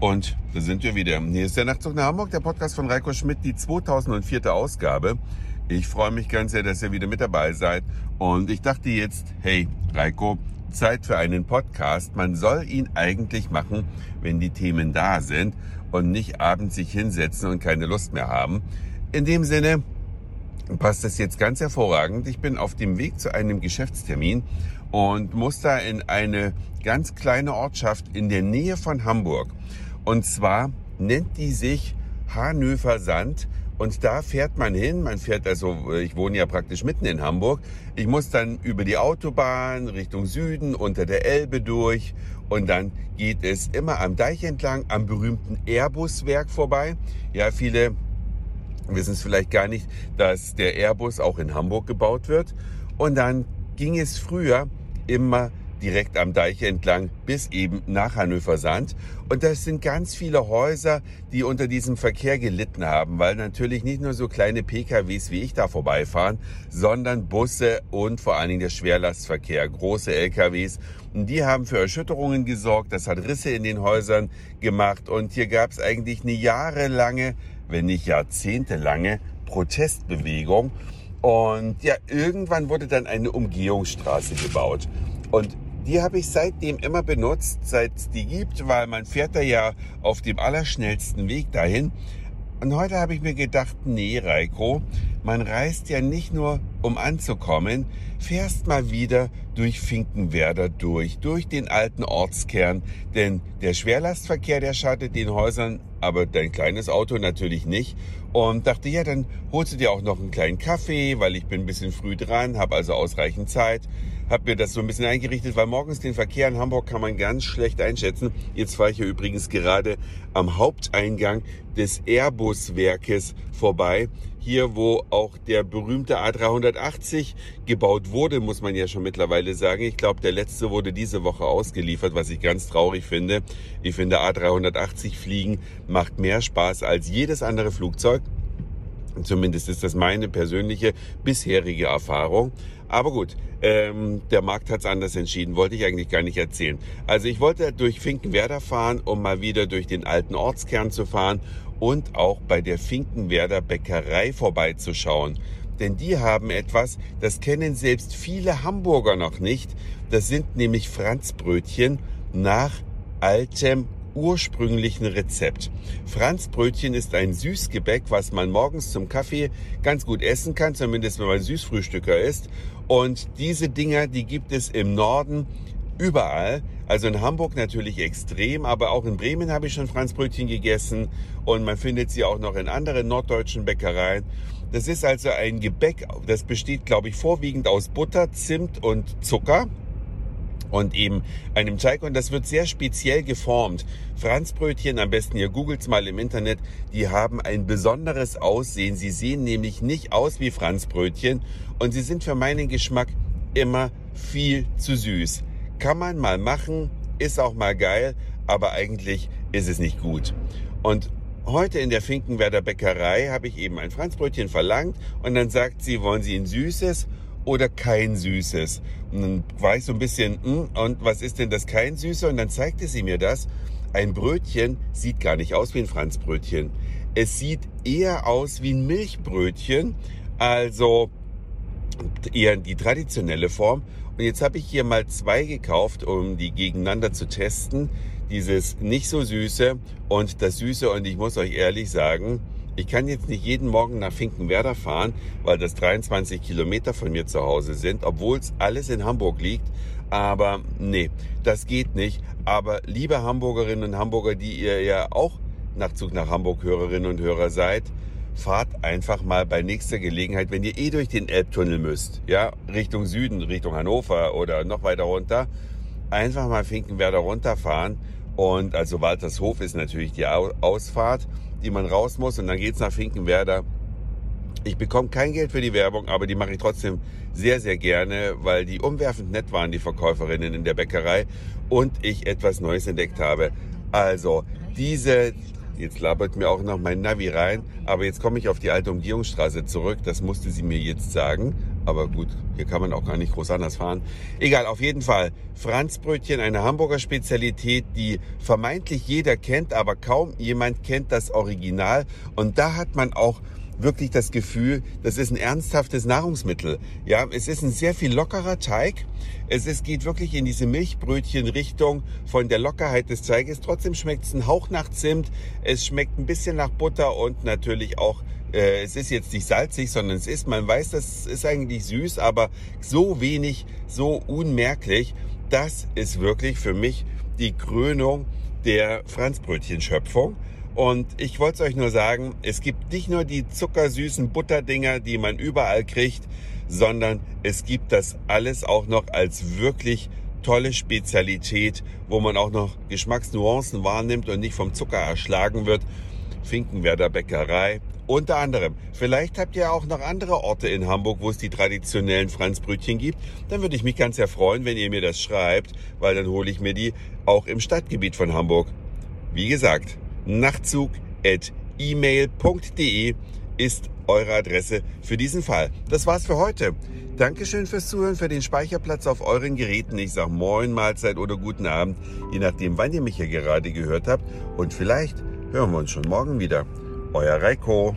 Und da sind wir wieder. Hier ist der Nachtzug nach Hamburg, der Podcast von Reiko Schmidt, die 2004. Ausgabe. Ich freue mich ganz sehr, dass ihr wieder mit dabei seid. Und ich dachte jetzt, hey, Reiko, Zeit für einen Podcast. Man soll ihn eigentlich machen, wenn die Themen da sind und nicht abends sich hinsetzen und keine Lust mehr haben. In dem Sinne passt das jetzt ganz hervorragend. Ich bin auf dem Weg zu einem Geschäftstermin und muss da in eine ganz kleine Ortschaft in der Nähe von Hamburg. Und zwar nennt die sich Hanöver Sand. Und da fährt man hin. Man fährt also, ich wohne ja praktisch mitten in Hamburg. Ich muss dann über die Autobahn Richtung Süden unter der Elbe durch. Und dann geht es immer am Deich entlang am berühmten Airbus-Werk vorbei. Ja, viele wissen es vielleicht gar nicht, dass der Airbus auch in Hamburg gebaut wird. Und dann ging es früher immer direkt am Deich entlang bis eben nach Hannover Sand. Und das sind ganz viele Häuser, die unter diesem Verkehr gelitten haben, weil natürlich nicht nur so kleine PKWs wie ich da vorbeifahren, sondern Busse und vor allen Dingen der Schwerlastverkehr, große LKWs. Und die haben für Erschütterungen gesorgt, das hat Risse in den Häusern gemacht und hier gab es eigentlich eine jahrelange, wenn nicht jahrzehntelange Protestbewegung. Und ja, irgendwann wurde dann eine Umgehungsstraße gebaut. Und die habe ich seitdem immer benutzt, seit es die gibt, weil man fährt da ja auf dem allerschnellsten Weg dahin. Und heute habe ich mir gedacht, nee, Reiko, man reist ja nicht nur, um anzukommen, fährst mal wieder durch Finkenwerder durch, durch den alten Ortskern. Denn der Schwerlastverkehr, der schadet den Häusern, aber dein kleines Auto natürlich nicht. Und dachte, ja, dann holst du dir auch noch einen kleinen Kaffee, weil ich bin ein bisschen früh dran, habe also ausreichend Zeit habe mir das so ein bisschen eingerichtet, weil morgens den Verkehr in Hamburg kann man ganz schlecht einschätzen. Jetzt fahre ich hier übrigens gerade am Haupteingang des Airbus-Werkes vorbei. Hier, wo auch der berühmte A380 gebaut wurde, muss man ja schon mittlerweile sagen. Ich glaube, der letzte wurde diese Woche ausgeliefert, was ich ganz traurig finde. Ich finde, A380 fliegen macht mehr Spaß als jedes andere Flugzeug. Zumindest ist das meine persönliche bisherige Erfahrung. Aber gut, ähm, der Markt hat es anders entschieden, wollte ich eigentlich gar nicht erzählen. Also ich wollte durch Finkenwerder fahren, um mal wieder durch den alten Ortskern zu fahren und auch bei der Finkenwerder Bäckerei vorbeizuschauen. Denn die haben etwas, das kennen selbst viele Hamburger noch nicht. Das sind nämlich Franzbrötchen nach altem ursprünglichen Rezept. Franzbrötchen ist ein Süßgebäck, was man morgens zum Kaffee ganz gut essen kann, zumindest wenn man Süßfrühstücker ist. Und diese Dinger, die gibt es im Norden überall. Also in Hamburg natürlich extrem, aber auch in Bremen habe ich schon Franzbrötchen gegessen und man findet sie auch noch in anderen norddeutschen Bäckereien. Das ist also ein Gebäck, das besteht, glaube ich, vorwiegend aus Butter, Zimt und Zucker und eben einem Teig und das wird sehr speziell geformt. Franzbrötchen, am besten ihr googelt's mal im Internet, die haben ein besonderes Aussehen. Sie sehen nämlich nicht aus wie Franzbrötchen und sie sind für meinen Geschmack immer viel zu süß. Kann man mal machen, ist auch mal geil, aber eigentlich ist es nicht gut. Und heute in der Finkenwerder Bäckerei habe ich eben ein Franzbrötchen verlangt und dann sagt sie, wollen Sie ein süßes oder kein Süßes. Und dann war ich so ein bisschen, hm, und was ist denn das kein Süße? Und dann zeigte sie mir das. Ein Brötchen sieht gar nicht aus wie ein Franzbrötchen. Es sieht eher aus wie ein Milchbrötchen, also eher die traditionelle Form. Und jetzt habe ich hier mal zwei gekauft, um die gegeneinander zu testen. Dieses nicht so süße und das süße. Und ich muss euch ehrlich sagen, ich kann jetzt nicht jeden Morgen nach Finkenwerder fahren, weil das 23 Kilometer von mir zu Hause sind, obwohl es alles in Hamburg liegt. Aber nee, das geht nicht. Aber liebe Hamburgerinnen und Hamburger, die ihr ja auch Nachtzug nach Hamburg Hörerinnen und Hörer seid, fahrt einfach mal bei nächster Gelegenheit, wenn ihr eh durch den Elbtunnel müsst, ja, Richtung Süden, Richtung Hannover oder noch weiter runter, einfach mal Finkenwerder runterfahren. Und also Waltershof ist natürlich die Ausfahrt die man raus muss und dann geht's nach Finkenwerder. Ich bekomme kein Geld für die Werbung, aber die mache ich trotzdem sehr, sehr gerne, weil die umwerfend nett waren, die Verkäuferinnen in der Bäckerei und ich etwas Neues entdeckt habe. Also diese Jetzt labert mir auch noch mein Navi rein. Aber jetzt komme ich auf die alte Umgehungsstraße zurück. Das musste sie mir jetzt sagen. Aber gut, hier kann man auch gar nicht groß anders fahren. Egal, auf jeden Fall. Franzbrötchen, eine Hamburger Spezialität, die vermeintlich jeder kennt, aber kaum jemand kennt das Original. Und da hat man auch wirklich das Gefühl, das ist ein ernsthaftes Nahrungsmittel. Ja, es ist ein sehr viel lockerer Teig. Es ist, geht wirklich in diese Milchbrötchen-Richtung von der Lockerheit des Teiges. Trotzdem schmeckt es ein Hauch nach Zimt. Es schmeckt ein bisschen nach Butter und natürlich auch äh, es ist jetzt nicht salzig, sondern es ist, man weiß, das ist eigentlich süß, aber so wenig, so unmerklich. Das ist wirklich für mich die Krönung der Franzbrötchen-Schöpfung. Und ich wollte es euch nur sagen, es gibt nicht nur die zuckersüßen Butterdinger, die man überall kriegt, sondern es gibt das alles auch noch als wirklich tolle Spezialität, wo man auch noch Geschmacksnuancen wahrnimmt und nicht vom Zucker erschlagen wird. Finkenwerder Bäckerei. Unter anderem. Vielleicht habt ihr auch noch andere Orte in Hamburg, wo es die traditionellen Franzbrötchen gibt. Dann würde ich mich ganz sehr freuen, wenn ihr mir das schreibt, weil dann hole ich mir die auch im Stadtgebiet von Hamburg. Wie gesagt, nachtzug.email.de ist eure Adresse für diesen Fall. Das war's für heute. Dankeschön fürs Zuhören, für den Speicherplatz auf euren Geräten. Ich sag Moin, Mahlzeit oder guten Abend, je nachdem, wann ihr mich hier gerade gehört habt. Und vielleicht hören wir uns schon morgen wieder. Euer Reiko.